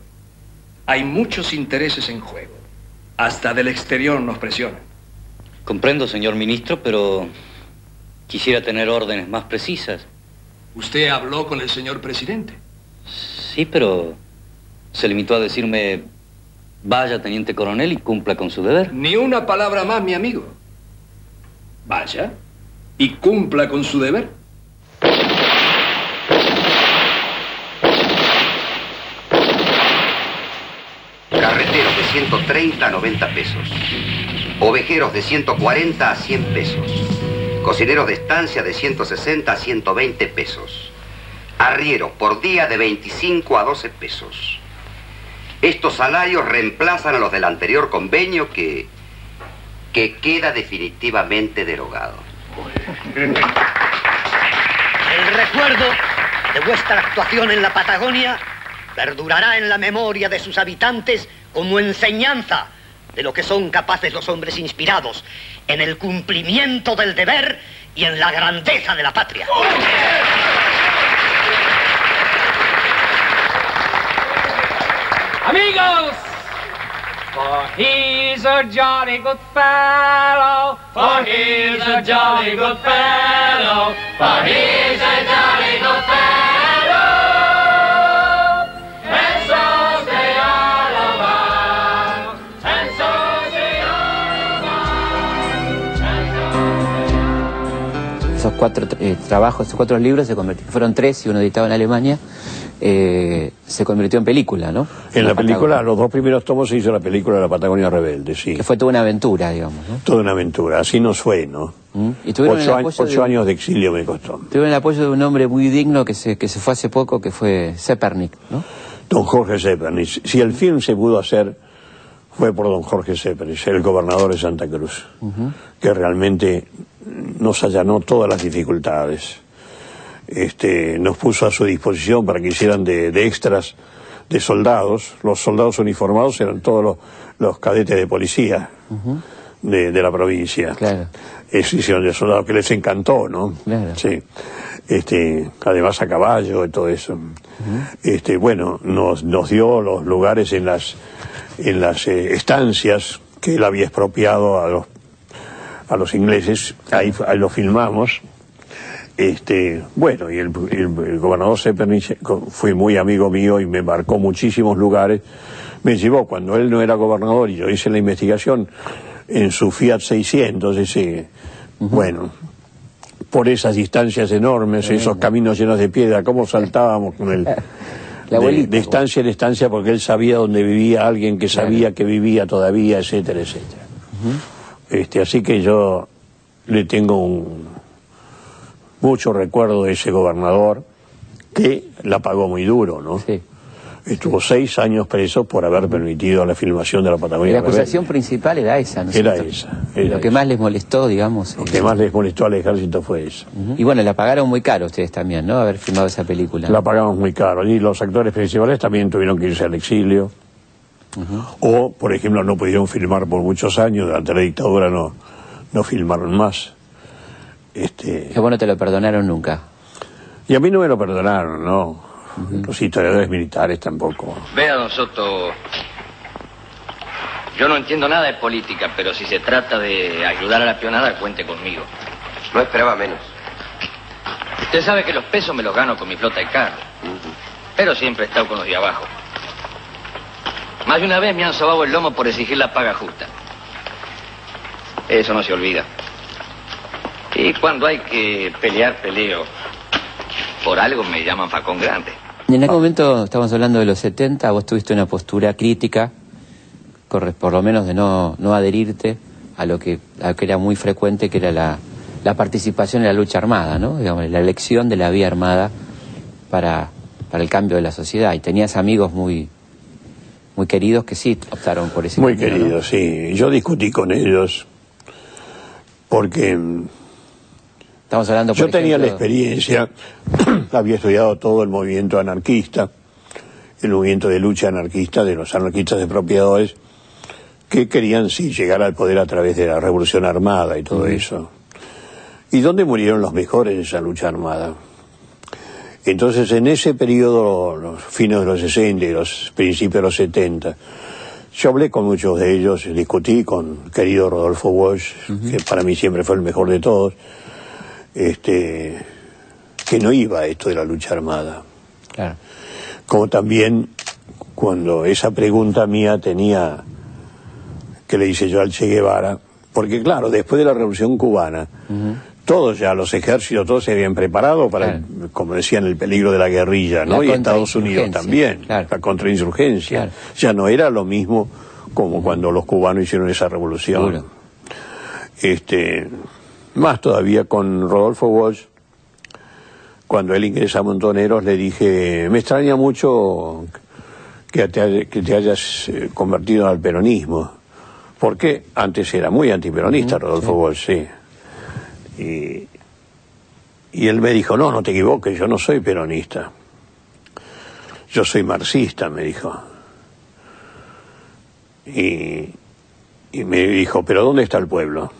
Hay muchos intereses en juego. Hasta del exterior nos presionan. Comprendo, señor ministro, pero quisiera tener órdenes más precisas. ¿Usted habló con el señor presidente? Sí, pero se limitó a decirme, vaya, teniente coronel, y cumpla con su deber. Ni una palabra más, mi amigo. Vaya y cumpla con su deber. Carreteros de 130 a 90 pesos. Ovejeros de 140 a 100 pesos. Cocineros de estancia de 160 a 120 pesos. Arrieros por día de 25 a 12 pesos. Estos salarios reemplazan a los del anterior convenio que, que queda definitivamente derogado. El recuerdo de vuestra actuación en la Patagonia perdurará en la memoria de sus habitantes como enseñanza de lo que son capaces los hombres inspirados en el cumplimiento del deber y en la grandeza de la patria. Amigos! For he's a jolly good fellow, for he's a jolly good fellow, for he's a jolly good fellow. And so they cuatro eh, trabajos, esos cuatro libros se convirtieron, fueron tres y uno editado en Alemania eh, se convirtió en película, ¿no? En la, película, los dos primeros tomos se hizo la película de la Patagonia Rebelde, sí. Que fue toda una aventura, digamos, ¿no? Toda una aventura, así nos fue, ¿no? ¿Mm? ¿Y ocho, años de exilio me costó. Tuvieron el apoyo de un hombre muy digno que se, que se fue hace poco, que fue Zepernik, ¿no? Don Jorge Zepernik. Si el film se pudo hacer, fue por don Jorge Zepernik, el gobernador de Santa Cruz, que realmente nos allanó todas las dificultades este, nos puso a su disposición para que hicieran de, extras de soldados. Los soldados uniformados eran todos los, cadetes de policía de, de la provincia. Claro. Eso hicieron de soldados que les encantó, ¿no? Claro. Sí. Este, además a caballo y todo eso. Este, bueno, nos, nos dio los lugares en las, en las eh, estancias que él había expropiado a los, a los ingleses. Ahí, ahí lo filmamos. Este, bueno, y el, el- el gobernador Zeppelin fue muy amigo mío y me marcó muchísimos lugares. Me llevó cuando él no era gobernador y yo hice la investigación en su Fiat 600, ese, bueno, por esas distancias enormes, esos caminos llenos de piedra, cómo saltábamos con el... [laughs] La abuelita. de estancia en estancia porque él sabía dónde vivía alguien que sabía que vivía todavía, etcétera, etcétera. este, así que yo le tengo un, mucho recuerdo de ese gobernador que la pagó muy duro, ¿no? Sí. Estuvo seis años preso por haber permitido la filmación de la Patagonia. la Rebelde. acusación principal era esa, ¿no Era esa, era Lo que esa. más les molestó, digamos. Lo eh, que más les molestó al ejército fue eso. Y bueno, la pagaron muy caro ustedes también, ¿no? Haber filmado esa película. La pagamos muy caro. Y los actores principales también tuvieron que irse al exilio. O, por ejemplo, no pudieron filmar por muchos años. Durante la dictadura no, no filmaron más. Este, Que vos no te lo perdonaron nunca. y a mí no me lo perdonaron, ¿no? Los historiadores militares tampoco. Vea, don Soto, yo no entiendo nada de política, pero si se trata de ayudar a la peonada, cuente conmigo. No esperaba menos. Usted sabe que los pesos me los gano con mi flota de carro, pero siempre he estado con los de abajo. Más de una vez me han sobado el lomo por exigir la paga justa. Eso no se olvida. Y cuando hay que pelear, peleo. Por algo me llaman facón grande. Y en aquel momento, estamos hablando de los 70, vos tuviste una postura crítica, por lo menos de no, no adherirte a lo, que, a lo que era muy frecuente, que era la, la participación en la lucha armada, ¿no? Digamos, la elección de la vía armada para, para el cambio de la sociedad. Y tenías amigos muy, muy queridos que sí optaron por ese Muy camino, ¿no? queridos, sí. Yo discutí con ellos porque Estamos hablando, por yo tenía la experiencia, [clears throat] había estudiado todo el movimiento anarquista, el movimiento de lucha anarquista de los anarquistas expropiadores, que querían sí llegar al poder a través de la revolución armada y todo eso. ¿Y dónde murieron los mejores de esa lucha armada? Entonces, en ese periodo, los fines de los 60 y los principios de los 70, yo hablé con muchos de ellos, discutí con el querido Rodolfo Walsh, que para mí siempre fue el mejor de todos, este, que no iba a esto de la lucha armada. Claro. Como también cuando esa pregunta mía tenía, que le hice yo al Che Guevara, porque claro, después de la revolución cubana, todos ya, los ejércitos, todos se habían preparado para, como decían, el peligro de la guerrilla, ¿no? La y Estados Unidos también, claro. la contrainsurgencia. Claro. Ya no era lo mismo como cuando los cubanos hicieron esa revolución. Seguro. Este, más todavía con Rodolfo Walsh, cuando él ingresa a Montoneros, le dije, me extraña mucho que te, que te hayas eh, convertido al peronismo. Porque antes era muy antiperonista Rodolfo Walsh, sí. Y, y él me dijo, no, no te equivoques, yo no soy peronista. Yo soy marxista, me dijo. Y, y me dijo, pero ¿dónde está el pueblo?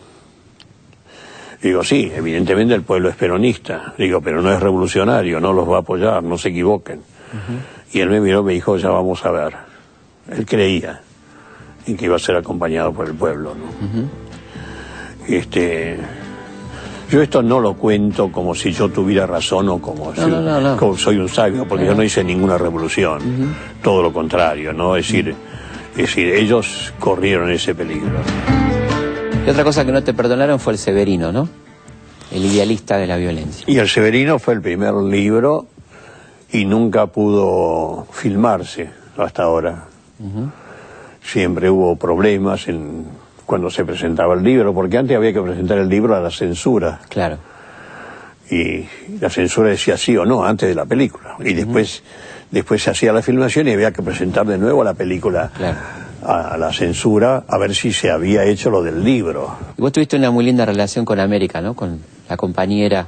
Digo, sí, evidentemente el pueblo es peronista. Digo, pero no es revolucionario, no los va a apoyar, no se equivoquen. Y él me miró y me dijo, ya vamos a ver. Él creía en que iba a ser acompañado por el pueblo, ¿no? Este, yo esto no lo cuento como si yo tuviera razón o como, si- no, no, no. como soy un sabio, porque yo no hice ninguna revolución. Todo lo contrario, ¿no? Es decir, es decir, ellos corrieron ese peligro. Y otra cosa que no te perdonaron fue el Severino, ¿no? El idealista de la violencia. Y El Severino fue el primer libro y nunca pudo filmarse hasta ahora. Siempre hubo problemas en, cuando se presentaba el libro, porque antes había que presentar el libro a la censura. Claro. Y la censura decía sí o no antes de la película. Y después, después se hacía la filmación y había que presentar de nuevo la película a, a la censura a ver si se había hecho lo del libro. Y vos tuviste una muy linda relación con América, ¿no? Con la compañera.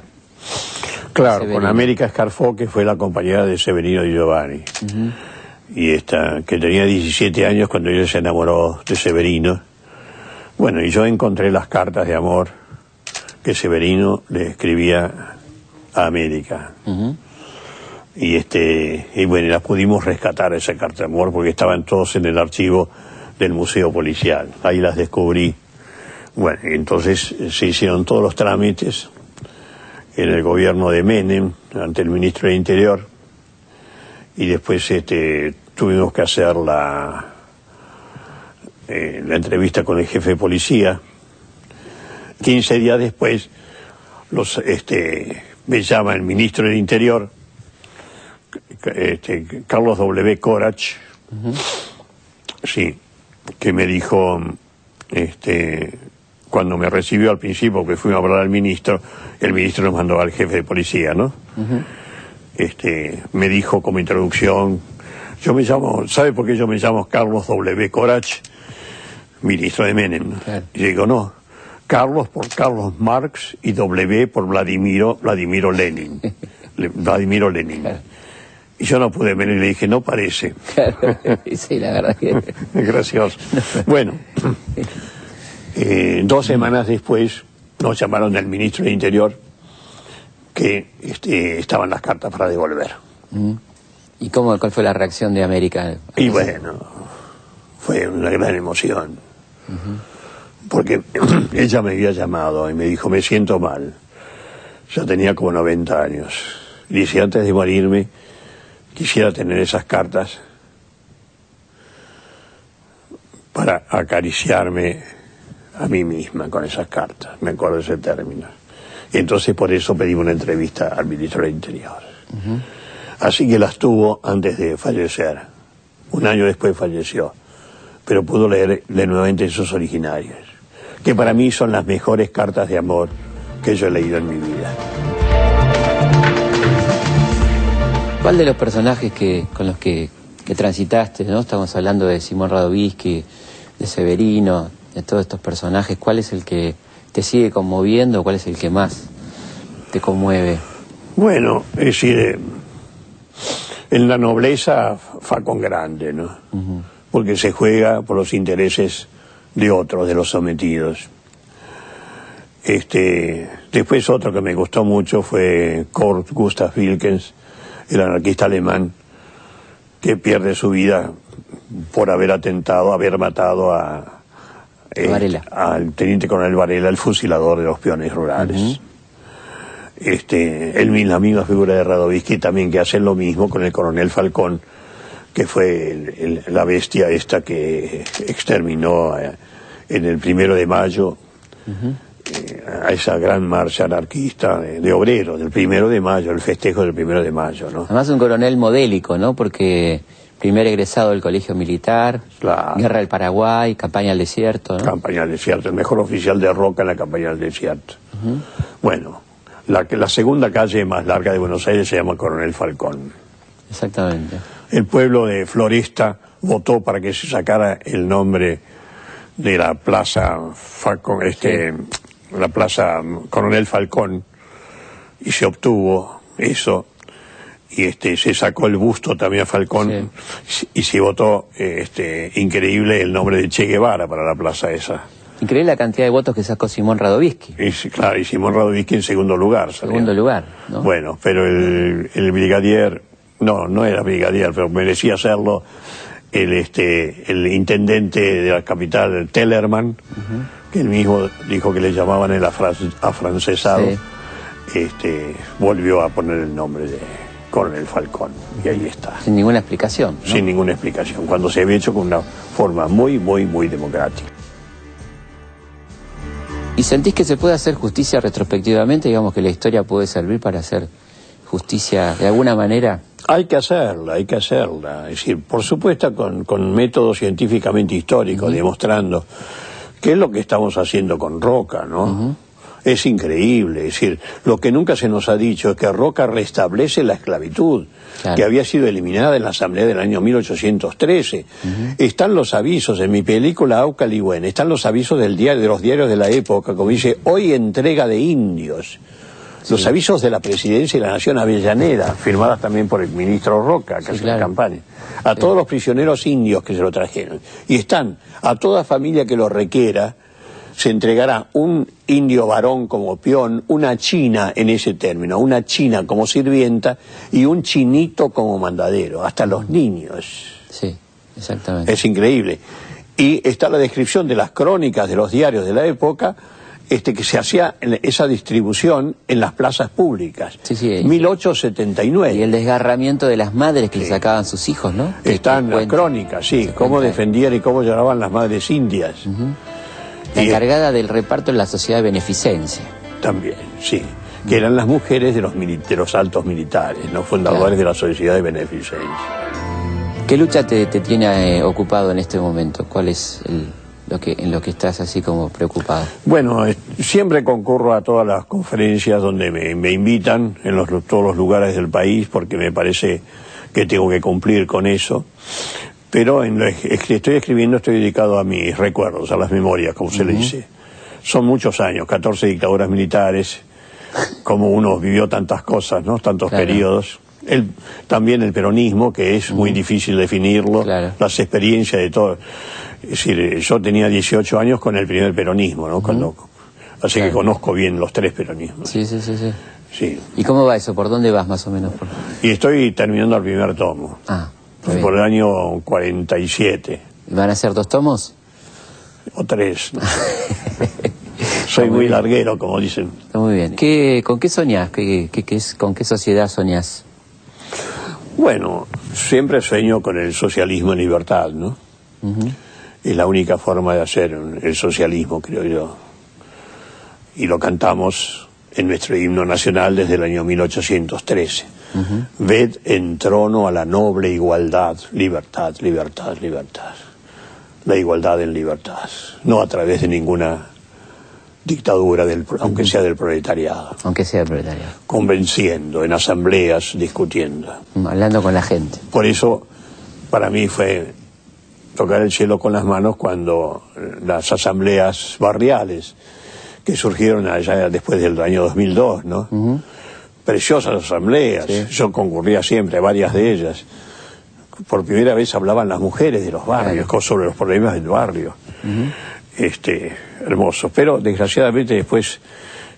Claro, Severino. con América Escarfó, que fue la compañera de Severino Di Giovanni. Y esta, que tenía 17 años cuando ella se enamoró de Severino. Bueno, y yo encontré las cartas de amor que Severino le escribía a América. Y este, y bueno, las pudimos rescatar esa carta de amor porque estaban todos en el archivo del Museo Policial. Ahí las descubrí. Bueno, y entonces se hicieron todos los trámites en el gobierno de Menem, ante el ministro del Interior, y después este, tuvimos que hacer la, eh, la entrevista con el jefe de policía. 15 días después los, este, me llama el ministro del Interior, este, Carlos W. Corach, sí, que me dijo, este, cuando me recibió al principio, que fuimos a hablar al ministro, el ministro nos mandó al jefe de policía, ¿no? Este, me dijo como introducción, yo me llamo, ¿sabe por qué yo me llamo Carlos W. Corach? Ministro de Menem. Y digo, no, Carlos por Carlos Marx y W por Vladimiro, Vladimiro Lenin. [laughs] Vladimiro Lenin. Y yo no pude venir y le dije, no parece. [laughs] sí, la verdad que... [laughs] Gracioso. Bueno, eh, dos semanas después nos llamaron del ministro del Interior que este, estaban las cartas para devolver. ¿Y cómo, cuál fue la reacción de América? Y bueno, fue una gran emoción. Porque [clears throat] ella me había llamado y me dijo, me siento mal. Yo tenía como 90 años. Y dice, antes de morirme, quisiera tener esas cartas para acariciarme a mí misma con esas cartas. Me acuerdo ese término. Y entonces por eso pedí una entrevista al ministro del Interior. Así que las tuvo antes de fallecer. Un año después falleció. Pero pudo leer de nuevamente esos originarios, que para mí son las mejores cartas de amor que yo he leído en mi vida. ¿Cuál de los personajes que, con los que, que transitaste, ¿no? Estamos hablando de Simón Radovisky, de Severino, de todos estos personajes, ¿cuál es el que te sigue conmoviendo? ¿Cuál es el que más te conmueve? Bueno, es decir, eh, en la nobleza fa con grande, ¿no? Porque se juega por los intereses de otros, de los sometidos. Este, después otro que me gustó mucho fue Kurt Gustav Wilkens, el anarquista alemán, que pierde su vida por haber atentado, haber matado a, eh, al teniente coronel Varela, el fusilador de los peones rurales. Este, él, la misma figura de Radovisky también que hace lo mismo con el coronel Falcón, que fue la bestia esta que exterminó eh, en el primero de mayo eh, a esa gran marcha anarquista de, de obreros, del primero de mayo, el festejo del primero de mayo, ¿no? Además un coronel modélico, ¿no? Porque primer egresado del colegio militar, guerra del Paraguay, campaña al desierto, ¿no? Campaña al desierto, el mejor oficial de Roca en la campaña al desierto. Bueno, la, la segunda calle más larga de Buenos Aires se llama Coronel Falcón. Exactamente. El pueblo de Floresta votó para que se sacara el nombre de la plaza Falcón, este, la plaza Coronel Falcón y se obtuvo eso y este se sacó el busto también a Falcón y se votó este increíble el nombre de Che Guevara para la plaza esa. Increíble la cantidad de votos que sacó Simón Radovisky. Y, claro, y Simón Radovisky en segundo lugar. Segundo lugar, Bueno, pero el, el brigadier, no, no era brigadier, pero merecía serlo, el, este, el intendente de la capital, Tellerman, que él mismo dijo que le llamaban el afrancesado, este, volvió a poner el nombre de Coronel Falcón. Y ahí está. Sin ninguna explicación. Sin ninguna explicación. Cuando se había hecho con una forma muy, muy, muy democrática. ¿Y sentís que se puede hacer justicia retrospectivamente? Digamos que la historia puede servir para hacer justicia de alguna manera. Hay que hacerla, hay que hacerla. Es decir, por supuesto con, con métodos científicamente históricos, demostrando qué es lo que estamos haciendo con Roca, ¿no? Es increíble, es decir, lo que nunca se nos ha dicho es que Roca restablece la esclavitud, que había sido eliminada en la Asamblea del año 1813. Están los avisos en mi película Aucaliwen, están los avisos del diario, de los diarios de la época, como dice, hoy entrega de indios. Los avisos de la presidencia y la nación Avellaneda, firmadas también por el ministro Roca, que hace la campaña. A todos los prisioneros indios que se lo trajeron. Y están a toda familia que lo requiera, se entregará un indio varón como peón, una china en ese término, una china como sirvienta y un chinito como mandadero, hasta los niños. Sí, exactamente. Es increíble. Y está la descripción de las crónicas de los diarios de la época, este, que se hacía esa distribución en las plazas públicas. Sí, sí. 1879. Y el desgarramiento de las madres que le sacaban sus hijos, ¿no? Que- Está que en las crónicas, sí, Se cómo defendían y cómo lloraban las madres indias. La encargada del reparto en la sociedad de beneficencia. También, sí. Que eran las mujeres de los, de los altos militares, ¿no? Fundadores de la sociedad de beneficencia. ¿Qué lucha te, te tiene eh, ocupado en este momento? ¿Cuál es el- lo que, en lo que estás así como preocupado? Bueno, es- siempre concurro a todas las conferencias donde me, me invitan en los, todos los lugares del país porque me parece que tengo que cumplir con eso. Pero en lo que estoy escribiendo estoy dedicado a mis recuerdos, a las memorias, como se le dice. Son muchos años, 14 dictaduras militares, como uno vivió tantas cosas, ¿no? Tantos Claro. periodos. El, también el peronismo, que es muy difícil definirlo, las experiencias de todo. Es decir, eh, yo tenía 18 años con el primer peronismo, ¿no? Cuando, así que conozco bien los tres peronismos. Sí, sí, sí, sí. Sí. ¿Y cómo va eso? ¿Por dónde vas más o menos? Por- Y estoy terminando el primer tomo, Ah, por el año 47, ¿Van a ser dos tomos? o tres. [laughs] no sé. Soy muy larguero, como dicen. Está muy bien. ¿Qué, ¿Con qué soñás? ¿Qué, qué- qué es, ¿Con qué sociedad soñás? Bueno, siempre sueño con el socialismo en libertad, ¿no? Es la única forma de hacer el socialismo, creo yo. Y lo cantamos en nuestro himno nacional desde el año 1813. Ved en trono a la noble igualdad, libertad, libertad, libertad. La igualdad en libertad, no a través de ninguna dictadura, del, aunque sea del proletariado. Aunque sea proletariado. Convenciendo, en asambleas, discutiendo. Hablando con la gente. Por eso, para mí fue tocar el cielo con las manos cuando eh, las asambleas barriales que surgieron allá después del año 2002, ¿no? Preciosas asambleas. Yo concurría siempre a varias de ellas. Por primera vez hablaban las mujeres de los barrios, sobre los problemas del barrio. Este, hermoso. Pero desgraciadamente después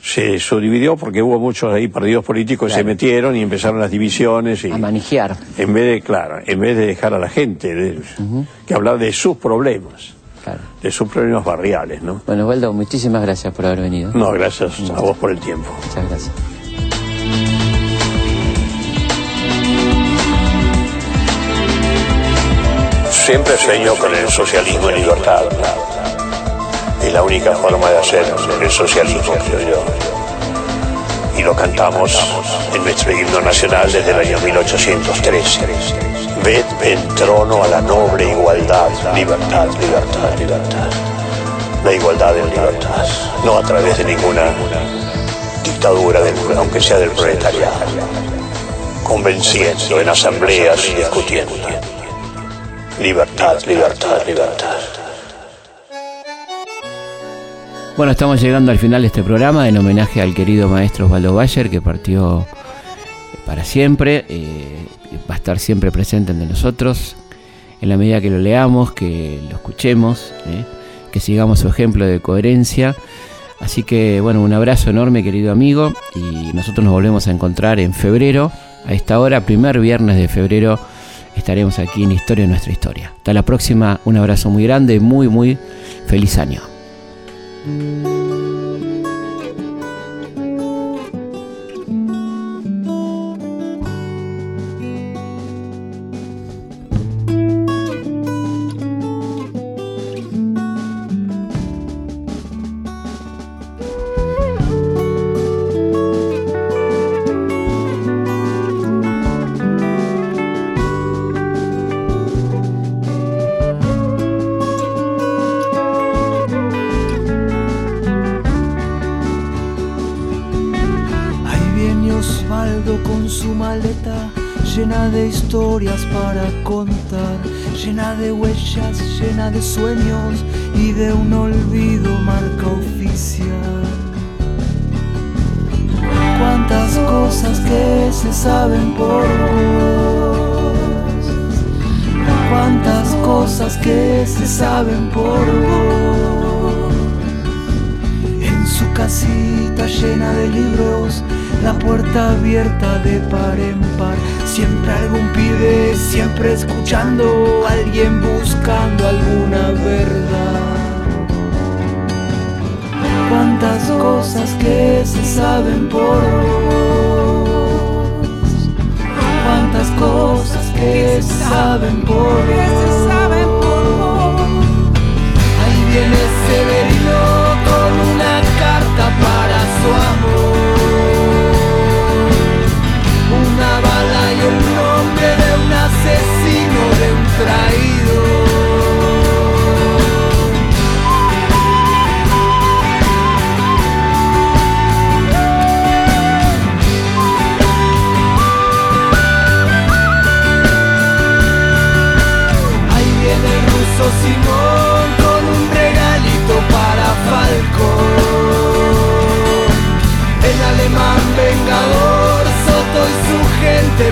se subdividió porque hubo muchos ahí partidos políticos que se Claro. metieron y empezaron las divisiones y A manejar. en vez de, claro, en vez de dejar a la gente de- que hablar de sus problemas, de sus problemas barriales, ¿no? Bueno, Osvaldo, muchísimas gracias por haber venido. No, gracias a vos por el tiempo. Muchas gracias. Siempre sueño con el socialismo en libertad. Es la única forma de hacer el socialismo, creo yo. Y lo cantamos en nuestro himno nacional desde el año 1813. Ved en trono a la noble igualdad, libertad, libertad, libertad. La igualdad en libertad, no a través de ninguna dictadura, del, aunque sea del proletariado. Convenciendo en asambleas y discutiendo. Libertad, libertad, libertad. Bueno, estamos llegando al final de este programa en homenaje al querido maestro Osvaldo Bayer que partió para siempre. eh, va a estar siempre presente entre nosotros en la medida que lo leamos, que lo escuchemos, eh, que sigamos su ejemplo de coherencia. Así que, bueno, un abrazo enorme, querido amigo, y nosotros nos volvemos a encontrar en febrero, a esta hora, primer viernes de febrero, estaremos aquí en Historia de nuestra historia. Hasta la próxima, un abrazo muy grande, muy, muy feliz año. Ahí llena de sueños y de un olvido marca oficial. Cuántas cosas que se saben por vos, cuántas cosas que se saben por vos. su casita llena de libros, la puerta abierta de par en par. Siempre algún pibe, siempre escuchando, alguien buscando alguna verdad. Cuántas cosas que se saben por vos. Cuántas cosas que se saben por vos. Ahí viene Severino con una carta para su amor. Traidor. Ahí viene el ruso Simón con un regalito para Falco. El alemán vengador, Soto y su gente